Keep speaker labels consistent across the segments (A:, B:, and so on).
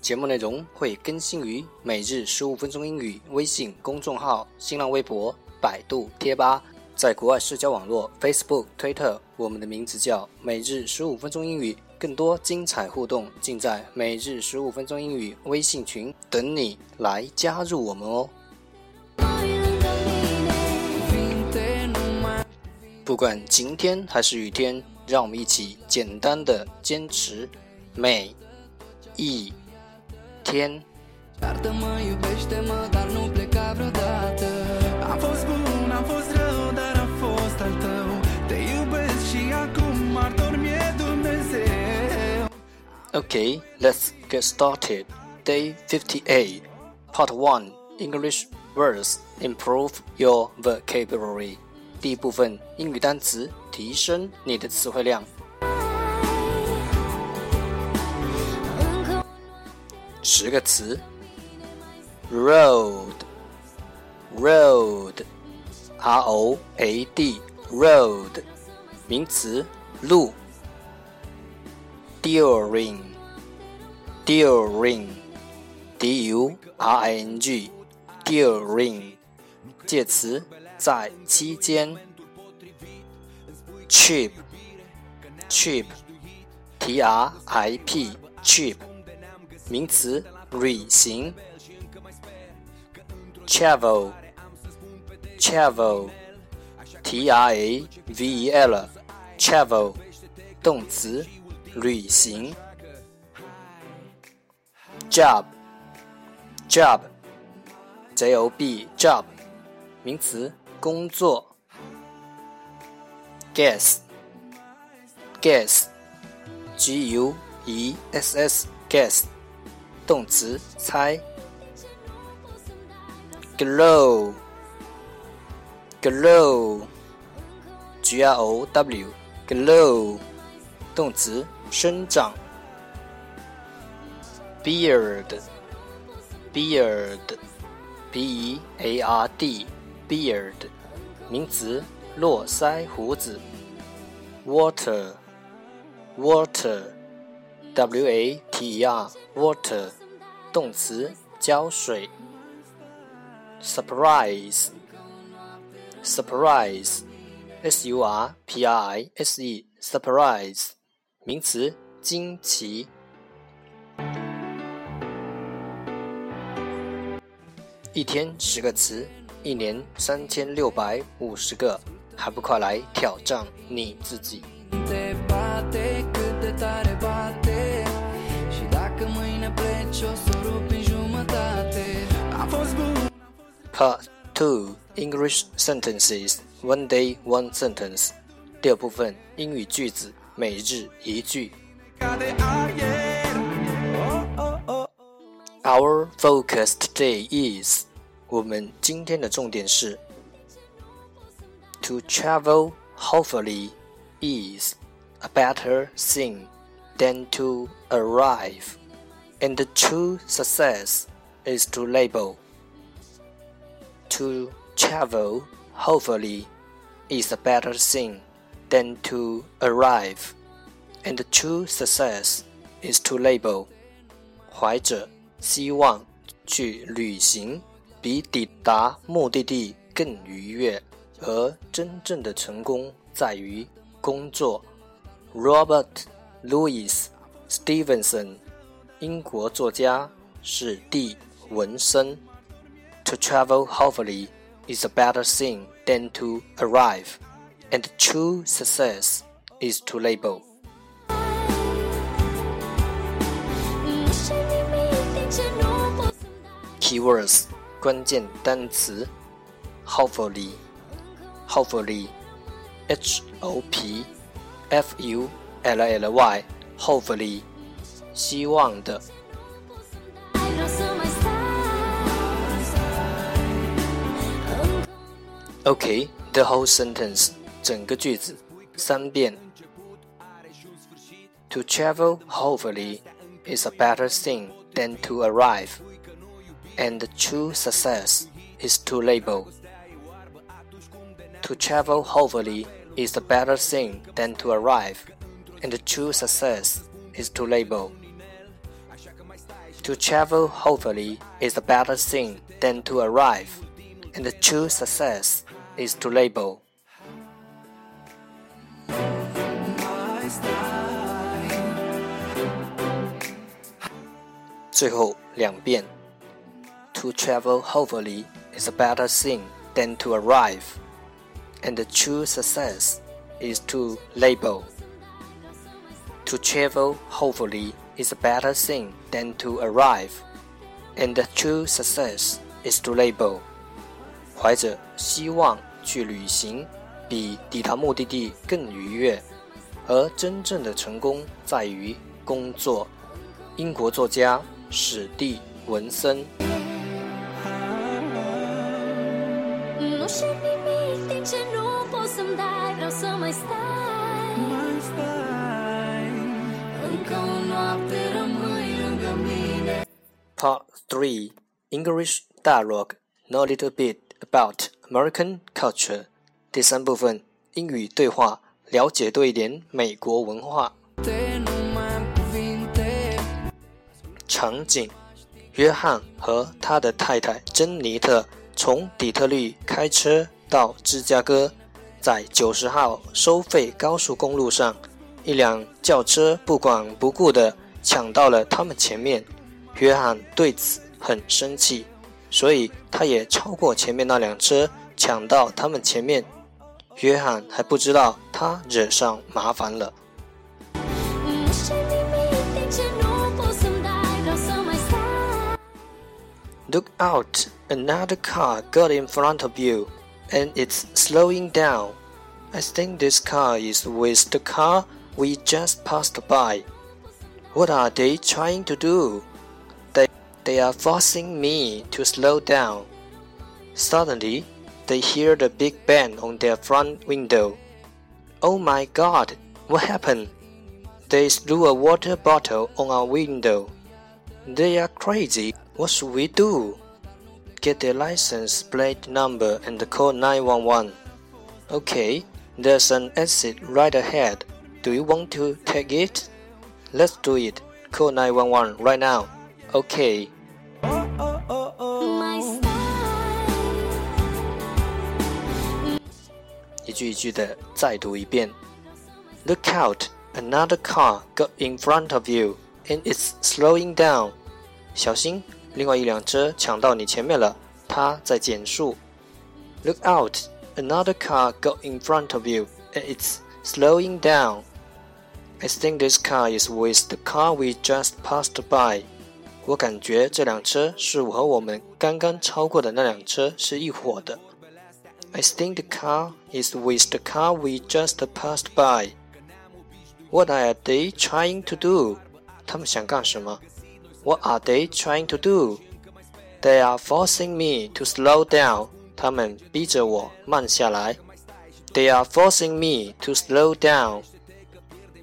A: 节目内容会更新于每日十五分钟英语微信公众号、新浪微博、百度贴吧，在国外社交网络 Facebook、Twitter，，我们的名字叫每日十五分钟英语。更多精彩互动尽在每日十五分钟英语微信群，等你来加入我们哦。不管晴天还是雨天，让我们一起简单的坚持每一天。Okay, let's get started. Day 58, Part 1 English Words Improve Your Vocabulary. 第一部分英语单词，提升你的词汇量。十个词：road，road，r o a d，road，名词，路。during，during，d u r i n g，during，介词。在期间，trip trip t r i p trip 名词，旅行，travel travel t r a v e l travel 动词，旅行，job job j o b job 名词。工作，guess，guess，g u e s s，guess，动词猜。glow，glow，g r o w，glow，动词生长。beard，beard，b e a r d，beard。 名词，络腮胡子。water，water，w a t e r，water，动词，浇水。surprise，surprise，s u r p r i s e，surprise，名词，惊奇。一天十个词。一年三千六百五十个，还不快来挑战你自己？Part Two English Sentences One Day One Sentence 第二部分英语句子每日一句。Our focus today is 我们今天的重点是：To travel hopefully is a better thing than to arrive, and the true success is to label. To travel hopefully is a better thing than to arrive, and the true success is to label. 怀着希望去旅行。 比抵达目的地更愉悦，而真正的成功在于工作。Robert Louis Stevenson，英国作家，史蒂文森。To travel hopefully is a better thing than to arrive, and true success is to label. Keywords 关键单词：hopefully，hopefully，h o p f u l l y hopefully，希望的。Okay, the whole sentence，整个句子三遍。To travel hopefully is a better thing than to arrive, and true success is to label. To travel hopefully is a better thing than to arrive, and true success is to label. To travel hopefully is a better thing than to arrive, and true success is to label. 最后两遍。 To travel hopefully is a better thing than to arrive, and the true success is to label. To travel hopefully is a better thing than to arrive, and the true success is to label. 怀着希望去旅行，比抵达目的地更愉悦。而真正的成功在于工作。英国作家史蒂文森。 Part Three English Dialogue Know a little bit about American culture。第三部分英语对话，了解多一点美国文化。场景：约翰和他的太太珍妮特从底特律开车到芝加哥，在九十号收费高速公路上，一辆轿车不管不顾地抢到了他们前面。约翰对此很生气。所以他也超过前面那辆车，抢到他们前面。约翰还不知道他惹上麻烦了。Look out! Another car got in front of you, and it's slowing down. I think this car is with the car we just passed by. What are they trying to do? They are forcing me to slow down. Suddenly, they hear the big bang on their front window. Oh my god, what happened? They threw a water bottle on our window. They are crazy. What should we do? Get their license plate number and call 911. Okay, there's an exit right ahead. Do you want to take it? Let's do it. Call 911 right now. Okay. 句一句的再读一遍。Look out! Another car got in front of you, and it's slowing down. 小心，另外一辆车抢到你前面了，它在减速。Look out! Another car got in front of you, and it's slowing down. I think this car is with the car we just passed by. 我感觉这辆车是和我们刚刚超过的那辆车是一伙的。 I think the car is with the car we just passed by. What are they trying to do? 他们想干什么？What are they trying to do? They are forcing me to slow down. 他们逼着我慢下来。They are forcing me to slow down.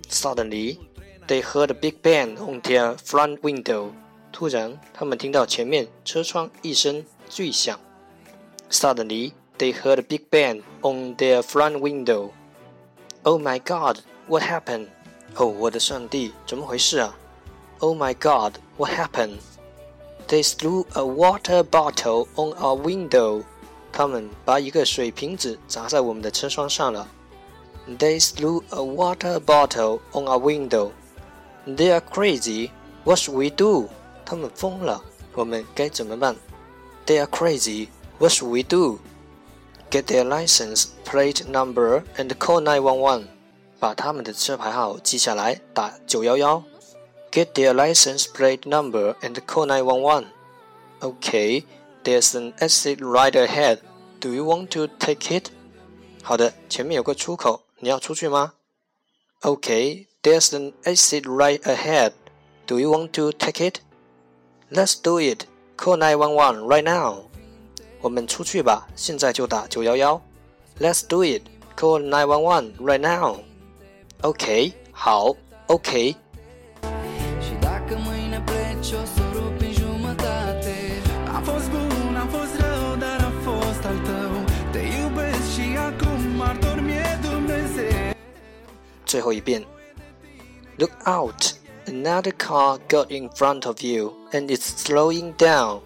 A: Suddenly, they heard a big bang on their front window. 突然，他们听到前面车窗一声巨响。Suddenly, they heard a big bang on their front window. Oh my God, what happened? 哦，我的上帝，怎么回事啊？Oh my God, what happened? They threw a water bottle on our window. 他们把一个水瓶子砸在我们的车窗上了。They threw a water bottle on our window. They are crazy. What should we do? 他们疯了，我们该怎么办？They are crazy. What should we do? Get their license plate number and call 911. 把他们的车牌号记下来，打九幺幺。Get their license plate number and call 911. Okay, there's an exit right ahead. Do you want to take it? 好的，前面有个出口，你要出去吗？Okay, There's an exit right ahead. Do you want to take it? Let's do it. Call 911 right now. 我们出去吧，现在就打九幺幺。Let's do it. Call 911 right now. OK，好，
B: OK。Și dacă mâine pleci o să rup în jumătate Am fost bun, am fost rău, dar a fost al tău Te iubesc și acum martor mi-e Dumnezeu
A: 最后一遍。Look out! Another car got in front of you and it's slowing down.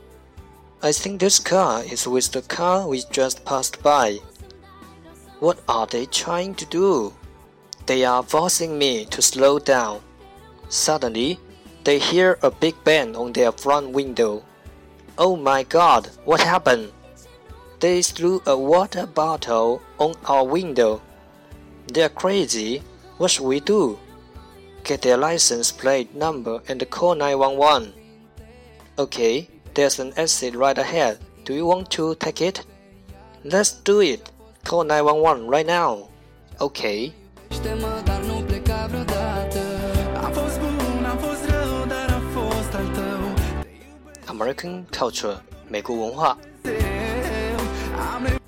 A: I think this car is with the car we just passed by. What are they trying to do? They are forcing me to slow down. Suddenly, they hear a big bang on their front window. Oh my god, what happened? They threw a water bottle on our window. They're crazy. What should we do? Get their license plate number and call 911. Okay, there's an exit right ahead. Do you want to take it? Let's do it. Call 911 right now.
B: Okay.Ște-mă, dar nu pleca vreodată Am fost bun, am fost rău, dar a fost al tău
A: American culture 美国文化。
B: Am nevoie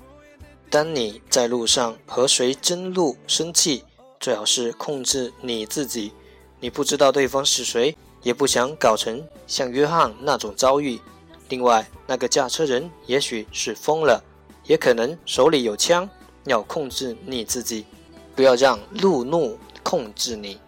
A: 当你在路上和谁争路生气，最好是控制你自己。你不知道对方是谁，也不想搞成像约翰那种遭遇。 另外，那个驾车人也许是疯了，也可能手里有枪，要控制你自己，不要让路怒控制你。